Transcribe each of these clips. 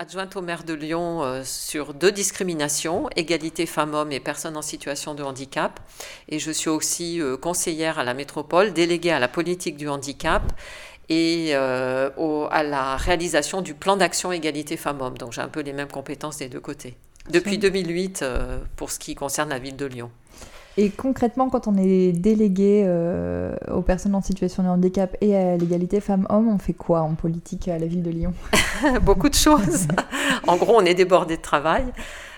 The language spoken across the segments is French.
adjointe au maire de Lyon euh, sur deux discriminations, égalité femmes-hommes et personnes en situation de handicap. Et je suis aussi euh, conseillère à la métropole, déléguée à la politique du handicap et à la réalisation du plan d'action égalité femmes-hommes. Donc j'ai un peu les mêmes compétences des deux côtés. Depuis 2008 pour ce qui concerne la ville de Lyon. Et concrètement, quand on est délégué euh, aux personnes en situation de handicap et à l'égalité femmes-hommes, on fait quoi en politique à la ville de Lyon? Beaucoup de choses. en gros, on est débordé de travail.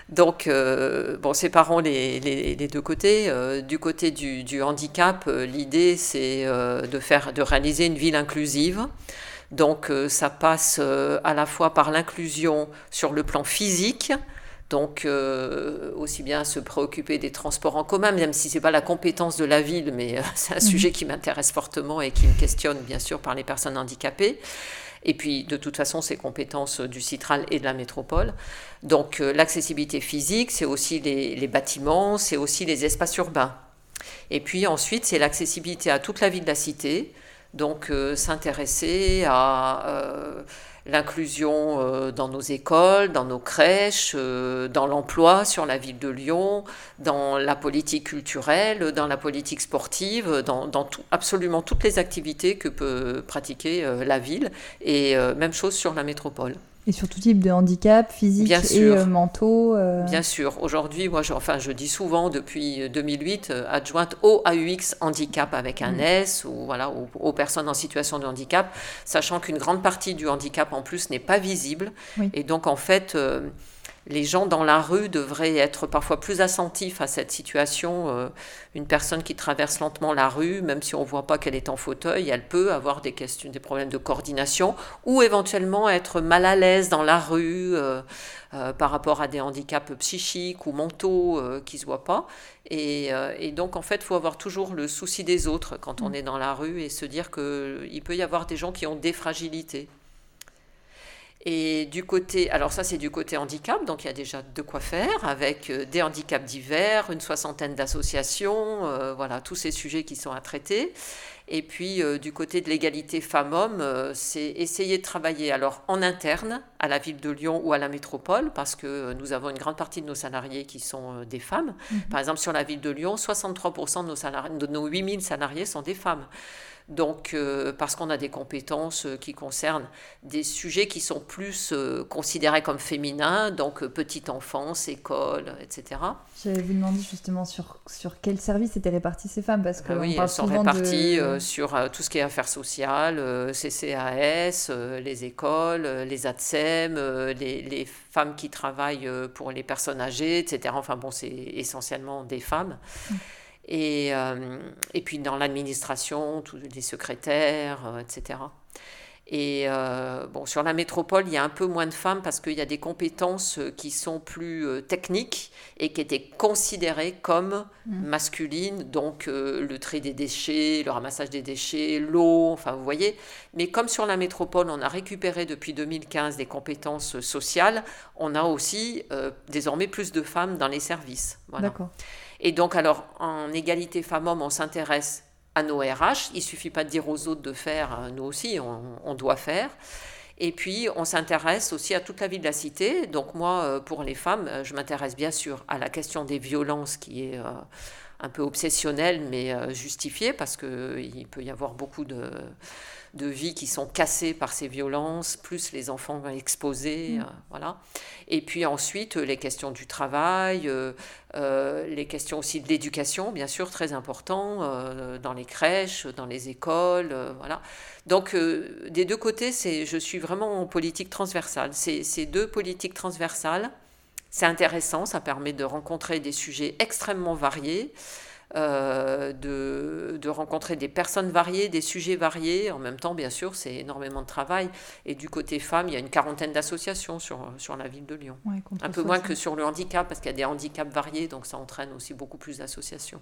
Donc, euh, bon, séparons les, les, deux côtés. Euh, du côté du, handicap, l'idée, c'est de, faire, de réaliser une ville inclusive. Donc, ça passe à la fois par l'inclusion sur le plan physique, donc, euh, aussi bien se préoccuper des transports en commun, même si ce n'est pas la compétence de la ville, mais euh, c'est un mhm. sujet qui m'intéresse fortement et qui me questionne, bien sûr, par les personnes handicapées. Et puis, de toute façon, c'est compétences du Citral et de la métropole. Donc, euh, l'accessibilité physique, c'est aussi les, les bâtiments, c'est aussi les espaces urbains. Et puis ensuite, c'est l'accessibilité à toute la vie de la cité. Donc, s'intéresser à l'inclusion euh, dans nos écoles, dans nos crèches, euh, dans l'emploi sur la ville de Lyon, dans la politique culturelle, dans la politique sportive, dans, absolument toutes les activités que peut pratiquer euh, la ville, et même chose sur la métropole. Et sur tout type de handicap, physique et euh, mentaux. Euh. Bien sûr. Aujourd'hui, moi, je, enfin, je dis souvent depuis 2008, euh, adjointe au AUX handicap avec un mm. S ou voilà aux, personnes en situation de handicap, sachant qu'une grande partie du handicap en plus n'est pas visible. Et donc en fait les gens dans la rue devraient être parfois plus attentifs à cette situation. Euh, une personne qui traverse lentement la rue, même si on ne voit pas qu'elle est en fauteuil, elle peut avoir des, questions, des problèmes de coordination ou éventuellement être mal à l'aise dans la rue euh, euh, par rapport à des handicaps psychiques ou mentaux qui ne se voient pas. Et, et, donc, en fait, il faut avoir toujours le souci des autres quand on mm. est dans la rue et se dire qu'il peut y avoir des gens qui ont des fragilités. Et du côté, alors ça c'est du côté handicap, donc il y a déjà de quoi faire avec euh, des handicaps divers, une soixantaine d'associations, euh, voilà, tous ces sujets qui sont à traiter. Et puis euh, du côté de l'égalité femmes-hommes, c'est essayer de travailler alors en interne à la ville de Lyon ou à la métropole, parce que nous avons une grande partie de nos salariés qui sont des femmes. Mhm. Par exemple, sur la ville de Lyon, 63% de nos, salariés, de nos 8000 salariés sont des femmes. Donc, euh, parce qu'on a des compétences euh, qui concernent des sujets qui sont plus euh, considérés comme féminins, donc petite enfance, école, etc. J'allais vous demander justement sur, sur quel service étaient réparties ces femmes, parce que ah oui, elles sont réparties sur tout ce qui est affaires sociales, CCAS, les écoles, les ATSEM, les, les, femmes qui travaillent pour les personnes âgées, etc. Enfin bon, c'est essentiellement des femmes. Mm. Et, euh, et puis dans l'administration, tous les secrétaires, euh, etc. Et euh, bon, sur la métropole, il y a un peu moins de femmes parce qu'il y a des compétences qui sont plus techniques et qui étaient considérées comme mmh. masculines, donc le tri des déchets, le ramassage des déchets, l'eau, enfin vous voyez. Mais comme sur la métropole, on a récupéré depuis 2015 des compétences sociales, on a aussi désormais plus de femmes dans les services. Voilà. D'accord. Et donc, alors, en égalité femmes-hommes, on s'intéresse à nos RH. Il suffit pas de dire aux autres de faire, euh, nous aussi, on, doit faire. Et puis, on s'intéresse aussi à toute la vie de la cité. Donc, moi, euh, pour les femmes, euh, je m'intéresse bien sûr à la question des violences qui est un peu obsessionnelle, mais justifiée, parce qu'il peut y avoir beaucoup de de vie qui sont cassées par ces violences, plus les enfants exposés, mm. euh, voilà. Et puis ensuite les questions du travail, euh, euh, les questions aussi de l'éducation, bien sûr très important dans les crèches, dans les écoles, voilà. Donc des deux côtés, c'est, je suis vraiment en politique transversale. Ces deux politiques transversales, c'est intéressant, ça permet de rencontrer des sujets extrêmement variés. Euh, de, de, rencontrer des personnes variées, des sujets variés. En même temps, bien sûr, c'est énormément de travail. Et du côté femmes, il y a une quarantaine d'associations sur, sur la ville de Lyon. Un peu moins que sur le handicap, parce qu'il y a des handicaps variés, donc ça entraîne aussi beaucoup plus d'associations.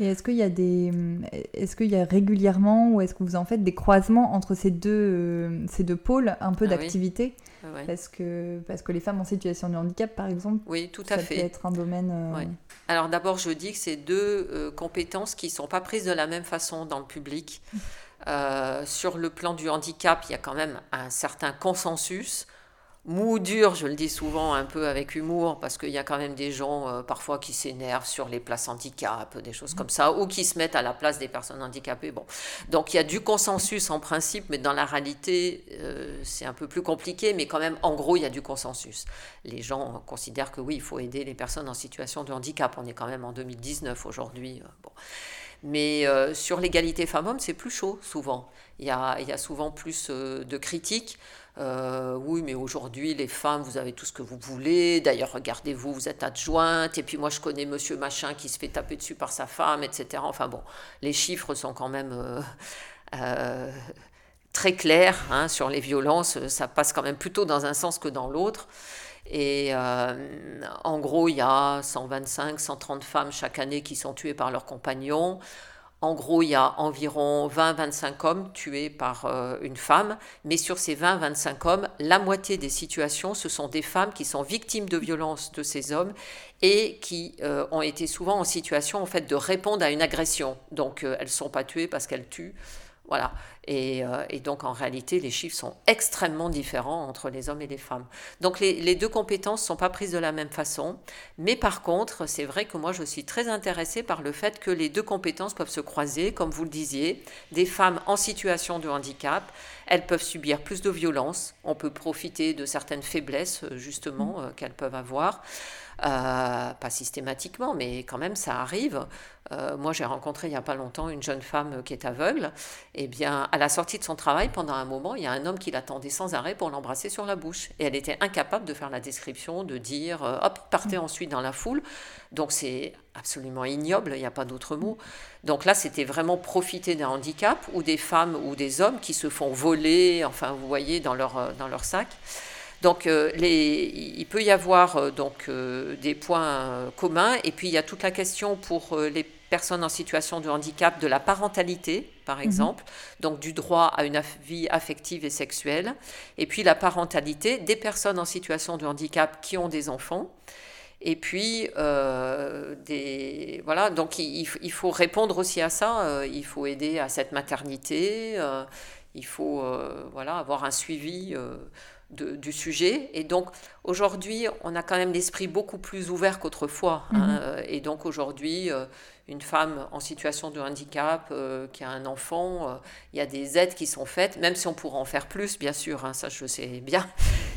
Et est-ce qu'il y a des, est-ce qu'il y a régulièrement ou est-ce que vous en faites des croisements entre ces deux, euh, ces deux pôles un peu ah d'activité parce, que, parce que les femmes en situation de handicap, par exemple, oui, tout à ça fait. peut être un domaine. Euh, Alors d'abord, je dis que c'est deux euh, compétences qui ne sont pas prises de la même façon dans le public. Euh, sur le plan du handicap, il y a quand même un certain consensus. Mou, dur, je le dis souvent un peu avec humour, parce qu'il y a quand même des gens euh, parfois qui s'énervent sur les places handicap, des choses comme ça, ou qui se mettent à la place des personnes handicapées. Bon. Donc il y a du consensus en principe, mais dans la réalité, euh, c'est un peu plus compliqué, mais quand même, en gros, il y a du consensus. Les gens considèrent que oui, il faut aider les personnes en situation de handicap. On est quand même en 2019 aujourd'hui. Euh, bon. Mais sur l'égalité femmes-hommes, c'est plus chaud souvent. Il y a, il y a souvent plus de critiques. Euh, oui, mais aujourd'hui, les femmes, vous avez tout ce que vous voulez. D'ailleurs, regardez-vous, vous êtes adjointe. Et puis moi, je connais monsieur machin qui se fait taper dessus par sa femme, etc. Enfin bon, les chiffres sont quand même euh, euh, très clairs hein, sur les violences. Ça passe quand même plutôt dans un sens que dans l'autre. Et en gros, il y a 125, 130 femmes chaque année qui sont tuées par leurs compagnons. En gros, il y a environ 20-25 hommes tués par euh, une femme, mais sur ces 20-25 hommes, la moitié des situations, ce sont des femmes qui sont victimes de violences de ces hommes et qui euh, ont été souvent en situation en fait de répondre à une agression. Donc euh, elles ne sont pas tuées parce qu'elles tuent, voilà. Euh, et, donc en réalité, les chiffres sont extrêmement différents entre les hommes et les femmes. Donc les, deux compétences ne sont pas prises de la même façon. Mais par contre, c'est vrai que moi, je suis très intéressée par le fait que les deux compétences peuvent se croiser, comme vous le disiez. Des femmes en situation de handicap, elles peuvent subir plus de violence. On peut profiter de certaines faiblesses, justement, mmh. euh, qu'elles peuvent avoir. Euh, pas systématiquement, mais quand même ça arrive. Euh, moi, j'ai rencontré il n'y a pas longtemps une jeune femme qui est aveugle. Et eh bien, à la sortie de son travail, pendant un moment, il y a un homme qui l'attendait sans arrêt pour l'embrasser sur la bouche. Et elle était incapable de faire la description, de dire euh, hop, partez ensuite dans la foule. Donc, c'est absolument ignoble, il n'y a pas d'autre mot. Donc là, c'était vraiment profiter d'un handicap ou des femmes ou des hommes qui se font voler, enfin, vous voyez, dans leur, dans leur sac. Donc euh, il peut y avoir euh, donc, euh, des points communs et puis il y a toute la question pour les personnes en situation de handicap de la parentalité, par mhm. exemple, donc du droit à une vie affective et sexuelle, et puis la parentalité des personnes en situation de handicap qui ont des enfants. Et puis, des, voilà, donc il, faut répondre aussi à ça. il faut aider à cette maternité. il faut voilà, avoir un suivi du sujet. Et donc aujourd'hui, on a quand même l'esprit beaucoup plus ouvert qu'autrefois. Hein. Mhm. Euh, et donc aujourd'hui, euh, une femme en situation de handicap euh, qui a un enfant, il y a des aides qui sont faites, même si on pourrait en faire plus, bien sûr, hein, ça je sais bien.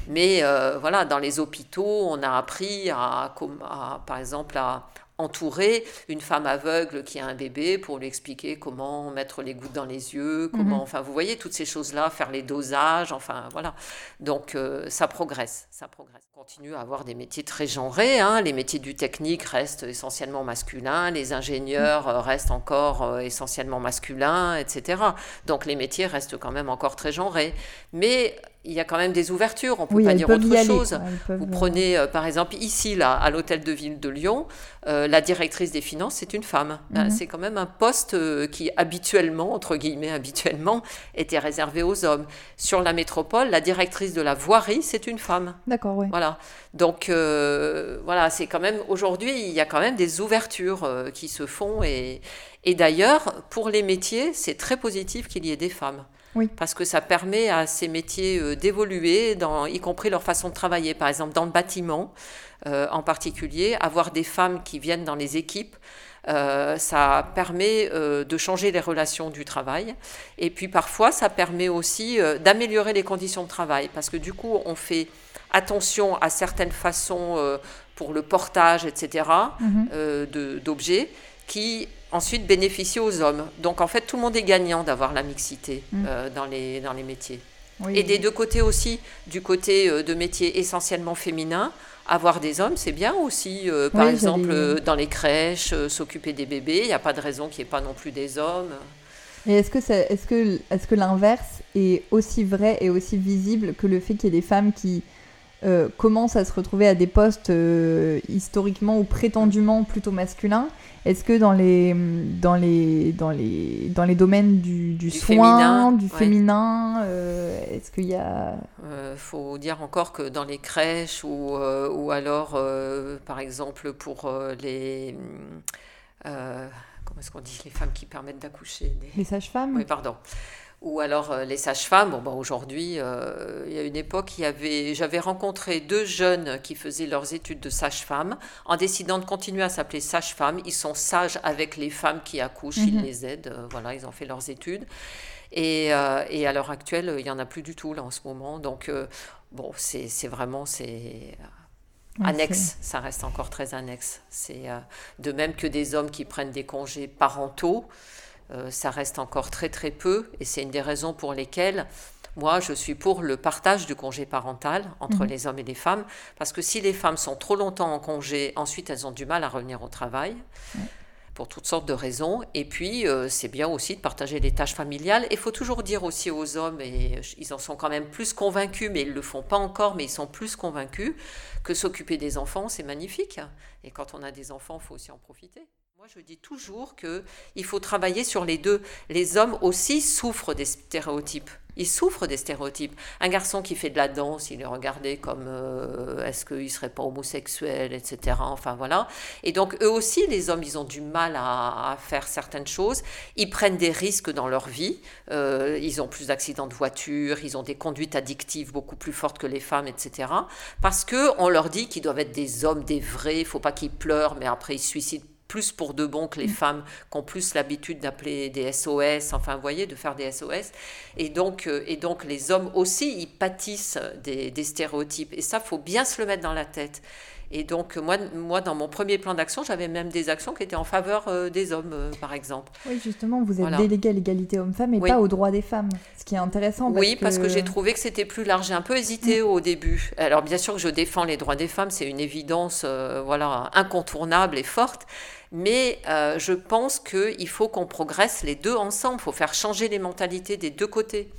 Mais voilà, dans les hôpitaux, on a appris à, à par exemple, à, entourer une femme aveugle qui a un bébé pour lui expliquer comment mettre les gouttes dans les yeux, comment, mhm. enfin, vous voyez toutes ces choses-là, faire les dosages, enfin, voilà. Donc, euh, ça progresse, ça progresse. On continue à avoir des métiers très genrés. Hein. Les métiers du technique restent essentiellement masculins, les ingénieurs euh, restent encore euh, essentiellement masculins, etc. Donc, les métiers restent quand même encore très genrés. Mais il y a quand même des ouvertures, on ne peut pas dire autre chose. Vous prenez par exemple ici, là, à l'hôtel de ville de Lyon, euh, la directrice des finances, c'est une femme. Ben, mhm. C'est quand même un poste euh, qui habituellement, entre guillemets habituellement, était réservé aux hommes. Sur la métropole, la directrice de la voirie, c'est une femme. D'accord, oui. Voilà. Donc euh, voilà, c'est quand même aujourd'hui, il y a quand même des ouvertures qui se font et, et d'ailleurs, pour les métiers, c'est très positif qu'il y ait des femmes. Oui. Parce que ça permet à ces métiers d'évoluer, y compris leur façon de travailler. Par exemple, dans le bâtiment, euh, en particulier, avoir des femmes qui viennent dans les équipes. Euh, ça permet euh, de changer les relations du travail. Et puis parfois, ça permet aussi d'améliorer les conditions de travail, parce que du coup, on fait attention à certaines façons pour le portage, etc., mhm. d'objets, qui ensuite bénéficient aux hommes. Donc en fait, tout le monde est gagnant d'avoir la mixité mhm. dans, les, dans les métiers. Et des deux côtés aussi, du côté de métiers essentiellement féminins, avoir des hommes, c'est bien aussi. Euh, par exemple, euh, dans les crèches, euh, s'occuper des bébés, il n'y a pas de raison qu'il n'y ait pas non plus des hommes. Et est-ce que, est, que, est-ce que l'inverse est aussi vrai et aussi visible que le fait qu'il y ait des femmes qui euh, commencent à se retrouver à des postes euh, historiquement ou prétendument plutôt masculins. Est-ce que dans les, dans les, dans les, dans les domaines du, du, soin, du féminin, euh, est-ce qu'il y a... Il faut dire encore que dans les crèches ou, ou alors, par exemple, pour les... comment est-ce qu'on dit Les femmes qui permettent d'accoucher Les sages-femmes? Oui, pardon Ou alors euh, les sages-femmes. Bon, bah, aujourd'hui, euh, il y a une époque, j'avais rencontré deux jeunes qui faisaient leurs études de sage-femme. En décidant de continuer à s'appeler sage-femme, ils sont sages avec les femmes qui accouchent, ils mhm. les aident. Euh, voilà, ils ont fait leurs études. Et, et à l'heure actuelle, il n'y en a plus du tout là en ce moment. Donc, bon, c'est vraiment. c'est annexe, ça reste encore très annexe. C'est de même que des hommes qui prennent des congés parentaux. Euh, ça reste encore très très peu et c'est une des raisons pour lesquelles moi je suis pour le partage du congé parental entre mhm. les hommes et les femmes parce que si les femmes sont trop longtemps en congé, ensuite elles ont du mal à revenir au travail. pour toutes sortes de raisons. Et puis, euh, c'est bien aussi de partager les tâches familiales. Il faut toujours dire aussi aux hommes, et ils en sont quand même plus convaincus, mais ils ne le font pas encore, mais ils sont plus convaincus, que s'occuper des enfants, c'est magnifique. Et quand on a des enfants, il faut aussi en profiter. Moi, je dis toujours qu'il faut travailler sur les deux. Les hommes aussi souffrent des stéréotypes. Ils souffrent des stéréotypes. Un garçon qui fait de la danse, il est regardé comme euh, est-ce qu'il ne serait pas homosexuel, etc. Enfin voilà. Et donc eux aussi, les hommes, ils ont du mal à, faire certaines choses. Ils prennent des risques dans leur vie. Euh, ils ont plus d'accidents de voiture, ils ont des conduites addictives beaucoup plus fortes que les femmes, etc. Parce qu'on leur dit qu'ils doivent être des hommes, des vrais, il faut pas qu'ils pleurent, mais après ils se suicident plus pour de bon que les mm. femmes qui ont plus l'habitude d'appeler des SOS, enfin, vous voyez, de faire des SOS. Et donc, euh, et donc les hommes aussi, ils pâtissent des, des stéréotypes. Et ça, faut bien se le mettre dans la tête. Et donc, moi, moi dans mon premier plan d'action, j'avais même des actions qui étaient en faveur euh, des hommes, euh, par exemple. Oui, justement, vous êtes délégué à l'égalité homme-femme et pas aux droits des femmes, ce qui est intéressant. oui, parce que j'ai trouvé que c'était plus large. J'ai un peu hésité mm. au début. Alors, bien sûr que je défends les droits des femmes, c'est une évidence voilà, incontournable et forte. Mais euh, je pense qu'il faut qu'on progresse les deux ensemble. Il faut faire changer les mentalités des deux côtés.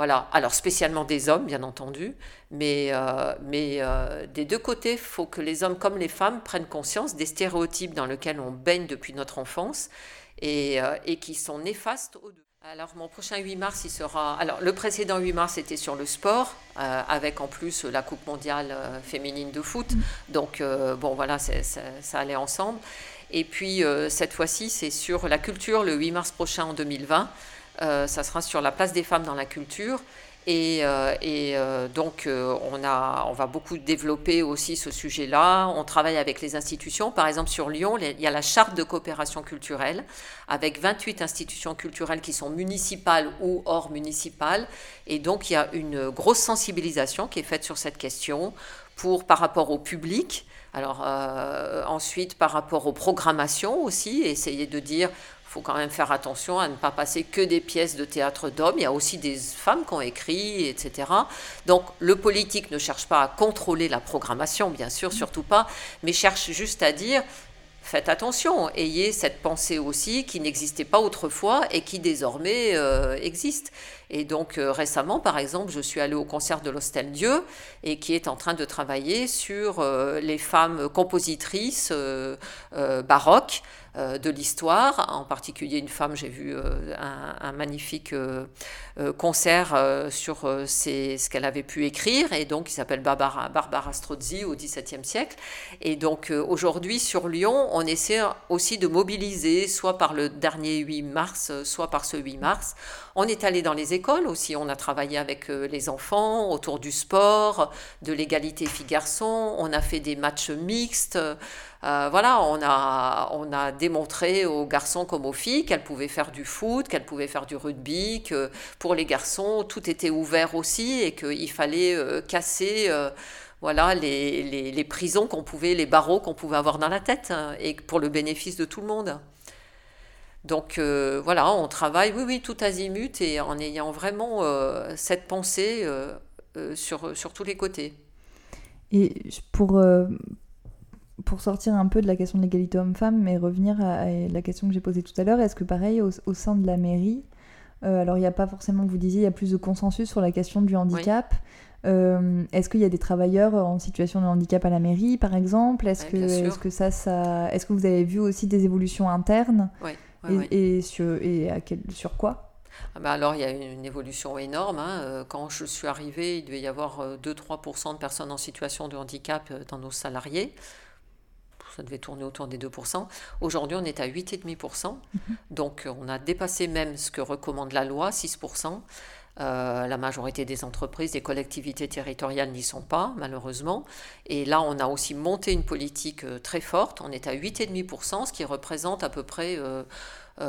Voilà. Alors spécialement des hommes, bien entendu, mais, euh, mais euh, des deux côtés, il faut que les hommes comme les femmes prennent conscience des stéréotypes dans lesquels on baigne depuis notre enfance et, et qui sont néfastes aux deux. Alors mon prochain 8 mars, il sera... Alors le précédent 8 mars était sur le sport, avec en plus la Coupe mondiale féminine de foot. Donc bon voilà, ça, allait ensemble. Et puis euh, cette fois-ci, c'est sur la culture le 8 mars prochain en 2020. Euh, ça sera sur la place des femmes dans la culture. Et, euh, donc, on, a, on va beaucoup développer aussi ce sujet-là. On travaille avec les institutions. Par exemple, sur Lyon, il y a la charte de coopération culturelle, avec 28 institutions culturelles qui sont municipales ou hors municipales. Et donc, il y a une grosse sensibilisation qui est faite sur cette question pour, par rapport au public, alors euh, ensuite, par rapport aux programmations aussi, essayer de dire, faut quand même faire attention à ne pas passer que des pièces de théâtre d'hommes. Il y a aussi des femmes qui ont écrit, etc. Donc le politique ne cherche pas à contrôler la programmation, bien sûr, surtout pas, mais cherche juste à dire, faites attention, ayez cette pensée aussi qui n'existait pas autrefois et qui désormais euh, existe. Et donc euh, récemment, par exemple, je suis allée au concert de l'Hostel Dieu et qui est en train de travailler sur euh, les femmes compositrices baroques de l'histoire, en particulier une femme, j'ai vu euh, un, magnifique euh, concert sur ce qu'elle avait pu écrire, et donc il s'appelle Barbara, Barbara Strozzi au XVIIe siècle. Et donc aujourd'hui sur Lyon, on essaie aussi de mobiliser, soit par le dernier 8 mars, soit par ce 8 mars. On est allé dans les écoles aussi, on a travaillé avec les enfants autour du sport, de l'égalité filles-garçons, on a fait des matchs mixtes. Euh, voilà, on a, on a démontré aux garçons comme aux filles qu'elles pouvaient faire du foot, qu'elles pouvaient faire du rugby, que pour les garçons, tout était ouvert aussi et qu'il fallait euh, casser euh, voilà, les, les, prisons qu'on pouvait, les barreaux qu'on pouvait avoir dans la tête, hein, et pour le bénéfice de tout le monde. Donc voilà, on travaille, oui, oui, tout azimut, et en ayant vraiment cette pensée sur, sur tous les côtés. Et pour, pour sortir un peu de la question de l'égalité homme-femme, mais revenir à, la question que j'ai posée tout à l'heure, est-ce que pareil, au, sein de la mairie, euh, alors il n'y a pas forcément, vous disiez, il y a plus de consensus sur la question du handicap. Euh, est-ce qu'il y a des travailleurs en situation de handicap à la mairie, par exemple? Est-ce que, est que ça, ça, est-ce que vous avez vu aussi des évolutions internes? Oui. et, et, sur, et à quel, sur quoi? Ah bah alors il y a une évolution énorme. Hein. Euh, quand je suis arrivée, il devait y avoir 2-3% de personnes en situation de handicap dans nos salariés ça devait tourner autour des 2%. Aujourd'hui, on est à 8,5%. Mhm. Donc, on a dépassé même ce que recommande la loi, 6%. Euh, la majorité des entreprises, des collectivités territoriales n'y sont pas, malheureusement. Et là, on a aussi monté une politique euh, très forte. On est à 8,5%, ce qui représente à peu près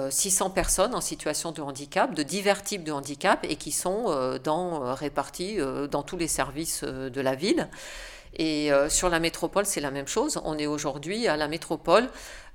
600 euh, personnes en situation de handicap, de divers types de handicap, et qui sont dans, répartis dans tous les services de la ville. Et sur la métropole, c'est la même chose. On est aujourd'hui à la métropole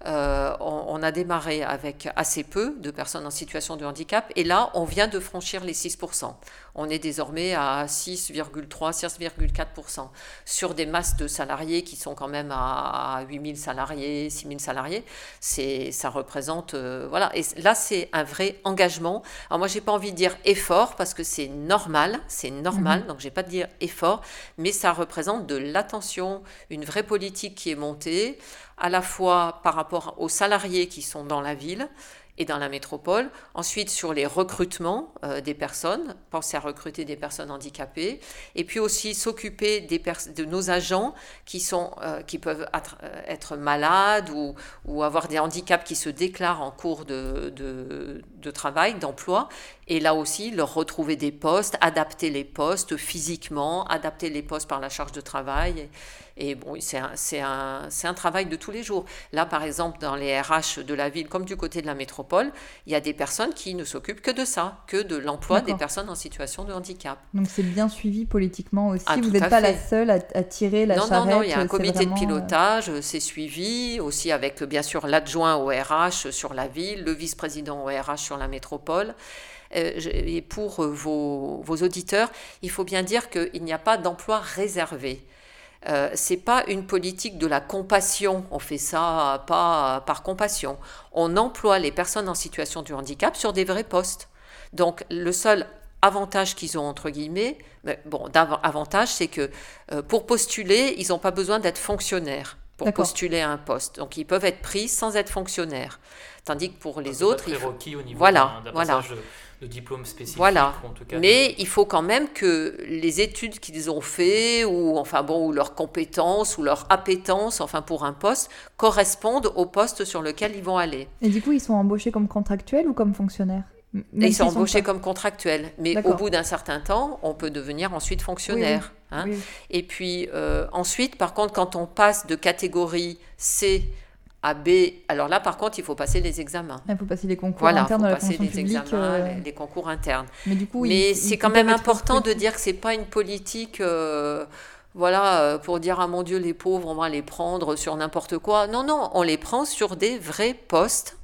euh, on, a démarré avec assez peu de personnes en situation de handicap et là, on vient de franchir les 6%. On est désormais à 6,3, 6,4% sur des masses de salariés qui sont quand même à 8000 salariés, 6000 salariés. C'est, ça représente, euh, voilà. Et là, c'est un vrai engagement. Alors moi, j'ai pas envie de dire effort parce que c'est normal, c'est normal, donc mhm. donc j'ai pas de dire effort, mais ça représente de l'attention, une vraie politique qui est montée à la fois par rapport aux salariés qui sont dans la ville et dans la métropole. Ensuite, sur les recrutements euh, des personnes, penser à recruter des personnes handicapées. Et puis aussi s'occuper des de nos agents qui, sont, euh, qui peuvent euh, être, malades ou, ou, avoir des handicaps qui se déclarent en cours de, de, de travail, d'emploi. Et là aussi, leur retrouver des postes, adapter les postes physiquement, adapter les postes par la charge de travail. Et, bon, c'est un, un, un, travail de tous les jours. Là, par exemple, dans les RH de la ville, comme du côté de la métropole, il y a des personnes qui ne s'occupent que de ça, que de l'emploi des personnes en situation de handicap. Donc c'est bien suivi politiquement aussi. Ah, Vous n'êtes pas la seule à, tirer la non, charrette. Non, non, il y a un comité de euh, pilotage, c'est suivi, aussi avec bien sûr l'adjoint au RH sur la ville, le vice-président au RH sur la métropole. Euh, et pour euh, vos, auditeurs, il faut bien dire qu'il n'y a pas d'emploi réservé. Euh, c'est pas une politique de la compassion. On fait ça pas par compassion. On emploie les personnes en situation de handicap sur des vrais postes. Donc le seul avantage qu'ils ont entre guillemets, bon, avantage, c'est que pour postuler, ils n'ont pas besoin d'être fonctionnaires pour postuler à un poste. Donc ils peuvent être pris sans être fonctionnaires. Tandis que pour les autres, il faut... au niveau voilà, voilà de diplôme spécifique. Voilà. En tout cas, Mais il faut quand même que les études qu'ils ont fait ou enfin bon ou leurs compétences ou leur appétence enfin pour un poste correspondent au poste sur lequel ils vont aller. Et du coup, ils sont embauchés comme contractuels ou comme fonctionnaires? Ils sont embauchés comme contractuels, mais au bout d'un certain temps, on peut devenir ensuite fonctionnaire. Hein. Et puis euh, ensuite, par contre, quand on passe de catégorie C Alors là, par contre, il faut passer les examens. Il faut passer les concours internes faut passer les examens, euh. les, concours internes. Mais du coup, Mais c'est quand même important de dire que c'est pas une politique. Euh, voilà, euh, pour dire ah mon Dieu, les pauvres, on va les prendre sur n'importe quoi. Non, non, on les prend sur des vrais postes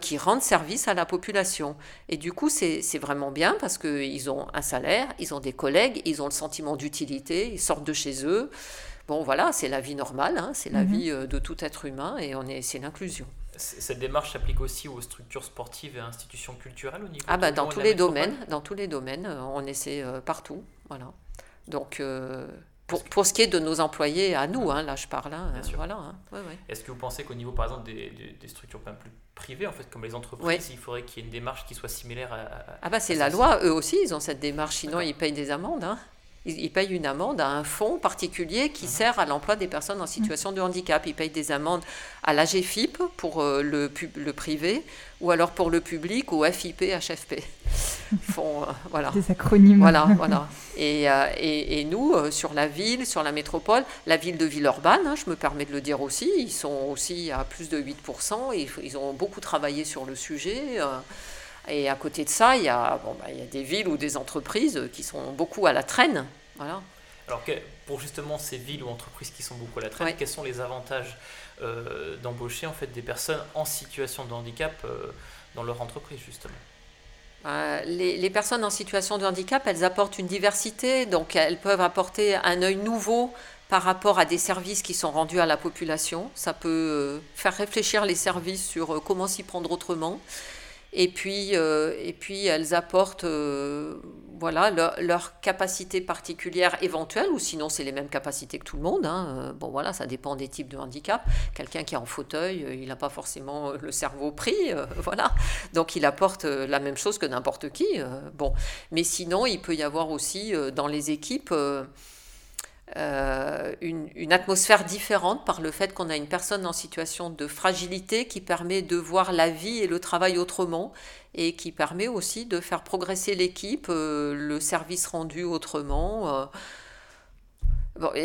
qui rendent service à la population. Et du coup, c'est vraiment bien parce qu'ils ont un salaire, ils ont des collègues, ils ont le sentiment d'utilité, ils sortent de chez eux. Bon, voilà, c'est la vie normale, hein, c'est la mhm. vie euh, de tout être humain et on est, c'est l'inclusion. Cette démarche s'applique aussi aux structures sportives et institutions culturelles au niveau Ah bah dans tous les domaines, dans tous les domaines, euh, on essaie euh, partout, voilà. Donc pour, pour, ce qui est de nos employés à nous, hein, là je parle, hein, voilà. Hein, Est-ce que vous pensez qu'au niveau par exemple des, des, structures pas plus privées, en fait comme les entreprises, il faudrait qu'il y ait une démarche qui soit similaire à, ah bah c'est la loi, eux aussi ils ont cette démarche, sinon ils payent des amendes. Hein ils payent une amende à un fonds particulier qui mhm. sert à l'emploi des personnes en situation de handicap. Ils payent des amendes à l'AGFIP pour euh, le, le, privé ou alors pour le public au FIP, HFP. Font, euh, voilà. Des acronymes. Voilà, voilà. Et, euh, et, et nous, sur la ville, sur la métropole, la ville de Villeurbanne, hein, je me permets de le dire aussi, ils sont aussi à plus de 8%, et ils ont beaucoup travaillé sur le sujet. Et à côté de ça, il y, a, bon, bah, il y a des villes ou des entreprises qui sont beaucoup à la traîne. Voilà. Alors pour justement ces villes ou entreprises qui sont beaucoup à la traîne, quels sont les avantages euh, d'embaucher en fait des personnes en situation de handicap euh, dans leur entreprise justement? Euh, les, les, personnes en situation de handicap, elles apportent une diversité, donc elles peuvent apporter un œil nouveau par rapport à des services qui sont rendus à la population. Ça peut faire réfléchir les services sur comment s'y prendre autrement. Et puis, euh, et puis elles apportent euh, voilà, leur, leur, capacité particulière éventuelle, ou sinon c'est les mêmes capacités que tout le monde. Hein. Euh, bon voilà, ça dépend des types de handicap. Quelqu'un qui est en fauteuil, il n'a pas forcément le cerveau pris, voilà. Donc il apporte la même chose que n'importe qui. bon, mais sinon il peut y avoir aussi dans les équipes une, une, atmosphère différente par le fait qu'on a une personne en situation de fragilité qui permet de voir la vie et le travail autrement et qui permet aussi de faire progresser l'équipe, le service rendu autrement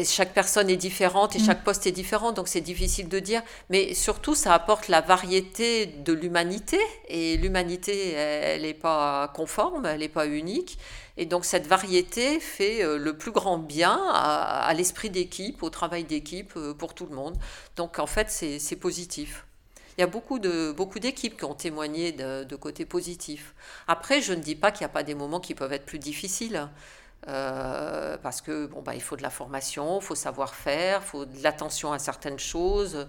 chaque personne est différente et mm. chaque poste est différent, donc c'est difficile de dire. Mais surtout, ça apporte la variété de l'humanité. Et l'humanité, elle n'est pas conforme, elle n'est pas unique. Et donc cette variété fait euh, le plus grand bien à, l'esprit d'équipe, au travail d'équipe euh, pour tout le monde. Donc en fait, c'est positif. Il y a beaucoup de beaucoup d'équipes qui ont témoigné de, de côté positif. Après, je ne dis pas qu'il n'y a pas des moments qui peuvent être plus difficiles. Euh, parce que bon, bah, il faut de la formation, il faut savoir faire, il faut de l'attention à certaines choses.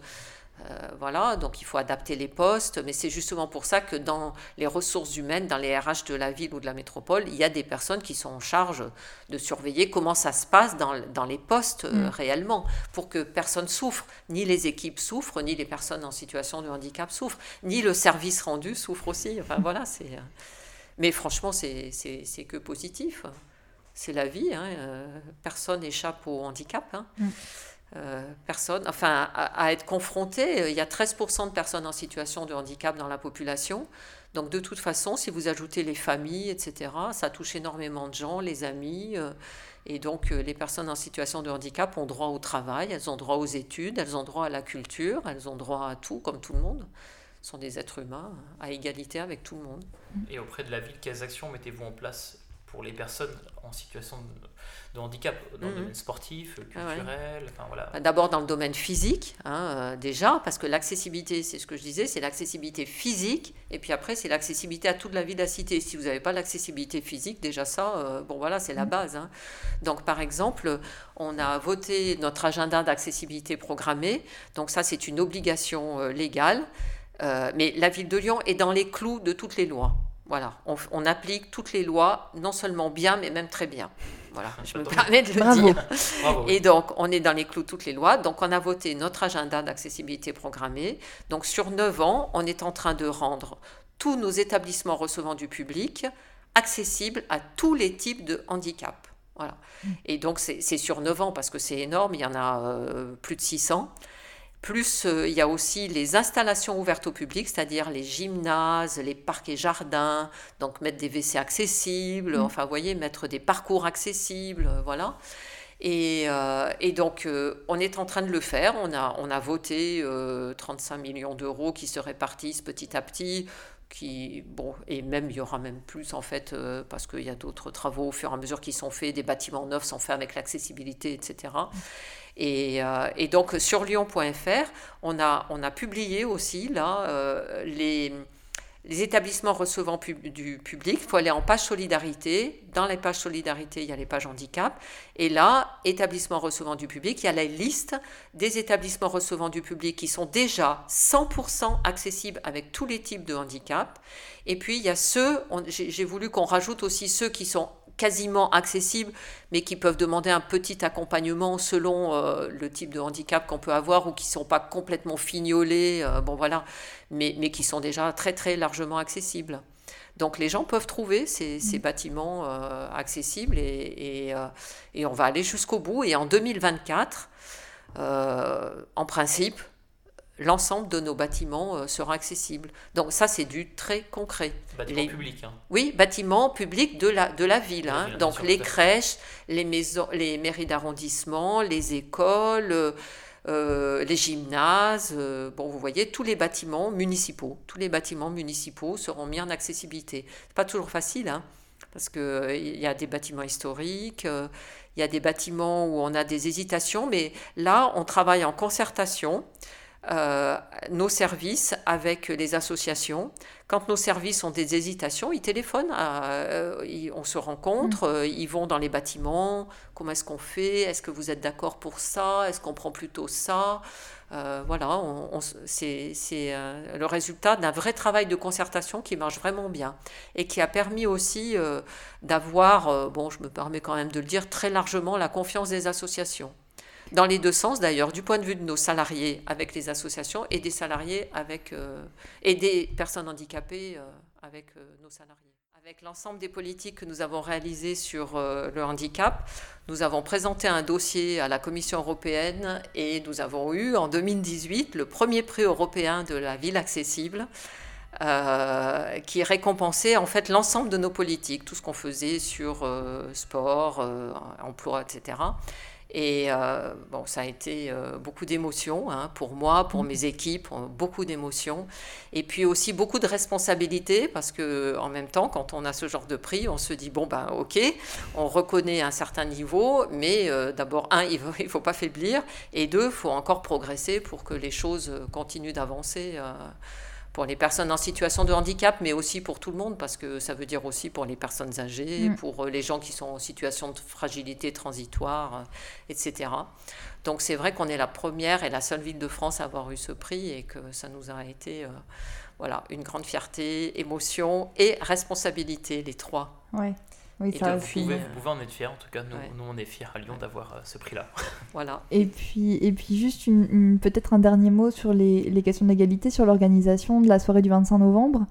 Euh, voilà, donc il faut adapter les postes, mais c'est justement pour ça que dans les ressources humaines, dans les RH de la ville ou de la métropole, il y a des personnes qui sont en charge de surveiller comment ça se passe dans, dans les postes euh, mm. réellement, pour que personne souffre, ni les équipes souffrent, ni les personnes en situation de handicap souffrent, ni le service rendu souffre aussi. Enfin voilà, c'est. Mais franchement, c'est que positif c'est la vie. Hein, euh, personne n'échappe au handicap. Hein. Mm. Euh, personne, enfin, à, être confronté, il y a 13% de personnes en situation de handicap dans la population. Donc, de toute façon, si vous ajoutez les familles, etc., ça touche énormément de gens, les amis. Euh, et donc, les personnes en situation de handicap ont droit au travail, elles ont droit aux études, elles ont droit à la culture, elles ont droit à tout, comme tout le monde. Ce sont des êtres humains à égalité avec tout le monde. Et auprès de la ville, quelles actions mettez-vous en place pour les personnes en situation de, handicap, dans le mhm. domaine sportif, ah culturel enfin, voilà. Bah, d'abord dans le domaine physique, hein, euh, déjà, parce que l'accessibilité, c'est ce que je disais, c'est l'accessibilité physique, et puis après, c'est l'accessibilité à toute la vie de la cité. Si vous n'avez pas l'accessibilité physique, déjà ça, euh, bon voilà, c'est la mhm. base. Hein. Donc par exemple, on a voté notre agenda d'accessibilité programmée, donc ça, c'est une obligation euh, légale. mais la ville de Lyon est dans les clous de toutes les lois. Voilà, on, applique toutes les lois, non seulement bien, mais même très bien. Voilà, je me permets de le dire. Et donc, on est dans les clous de toutes les lois. Donc, on a voté notre agenda d'accessibilité programmée. Donc, sur 9 ans, on est en train de rendre tous nos établissements recevant du public accessibles à tous les types de handicap. Voilà. Mm. Et donc, c'est sur 9 ans parce que c'est énorme, il y en a euh, plus de 600. Plus, euh, il y a aussi les installations ouvertes au public, c'est-à-dire les gymnases, les parcs et jardins, donc mettre des WC accessibles, mm. enfin, vous voyez, mettre des parcours accessibles, euh, voilà. Et, euh, et donc, on est en train de le faire. On a, on a voté 35 millions d'euros qui se répartissent petit à petit. Qui, bon, et même, il y aura même plus, en fait, parce qu'il y a d'autres travaux au fur et à mesure qui sont faits, des bâtiments neufs sont faits avec l'accessibilité, etc. Euh, et, donc sur lyon.fr, on a, on a publié aussi là euh, les, les établissements recevant du public. Il faut aller en page solidarité. Dans les pages solidarité, il y a les pages handicap. Et là, établissements recevant du public, il y a la liste des établissements recevant du public qui sont déjà 100% accessibles avec tous les types de handicap. Et puis, il y a ceux, j'ai voulu qu'on rajoute aussi ceux qui sont quasiment accessibles, mais qui peuvent demander un petit accompagnement selon euh, le type de handicap qu'on peut avoir ou qui ne sont pas complètement fignolés, euh, bon voilà, mais, mais, qui sont déjà très très largement accessibles. Donc les gens peuvent trouver ces, ces mmh. bâtiments euh, accessibles et, et, et, on va aller jusqu'au bout. Et en 2024, en principe, l'ensemble de nos bâtiments euh, sera accessible. Donc ça, c'est du très concret. Bâtiments publics. Hein. Oui, bâtiments publics de la, de la ville. Hein. Donc les crèches, les, maisons, les mairies d'arrondissement, les écoles, euh, euh, les gymnases. bon, vous voyez, tous les bâtiments municipaux. Tous les bâtiments municipaux seront mis en accessibilité. C'est pas toujours facile, hein, parce qu'il y a des bâtiments historiques. il y a des bâtiments où on a des hésitations, mais là, on travaille en concertation euh, nos services avec les associations. Quand nos services ont des hésitations, ils téléphonent, euh, on se rencontre, mm. euh, ils vont dans les bâtiments, comment est-ce qu'on fait, est-ce que vous êtes d'accord pour ça, est-ce qu'on prend plutôt ça? Voilà, c'est le résultat d'un vrai travail de concertation qui marche vraiment bien et qui a permis aussi d'avoir, bon, je me permets quand même de le dire, très largement la confiance des associations dans les deux sens d'ailleurs, du point de vue de nos salariés avec les associations et des salariés avec euh, et des personnes handicapées euh, avec euh, nos salariés. Avec l'ensemble des politiques que nous avons réalisées sur le handicap, nous avons présenté un dossier à la Commission européenne et nous avons eu en 2018 le premier prix européen de la ville accessible. Qui récompensait en fait l'ensemble de nos politiques, tout ce qu'on faisait sur sport, emploi, etc. Et euh, bon, ça a été euh, beaucoup d'émotions hein, pour moi, pour mes équipes, euh, beaucoup d'émotions. Et puis aussi beaucoup de responsabilités parce que en même temps, quand on a ce genre de prix, on se dit bon ben ok, on reconnaît un certain niveau, mais d'abord un, il ne faut pas faiblir, et deux, il faut encore progresser pour que les choses continuent d'avancer pour les personnes en situation de handicap, mais aussi pour tout le monde, parce que ça veut dire aussi pour les personnes âgées, mm. pour euh, les gens qui sont en situation de fragilité transitoire, euh, etc. Donc c'est vrai qu'on est la première et la seule ville de France à avoir eu ce prix et que ça nous a été euh, voilà, une grande fierté, émotion et responsabilité, les trois. Ouais. Oui, ça vous, pouvez, vous pouvez en être fier, en tout cas, nous, nous on est fiers à Lyon d'avoir euh, ce prix-là. voilà. Et puis, et puis juste une, peut-être un dernier mot sur les, les questions d'égalité, sur l'organisation de la soirée du 25 novembre,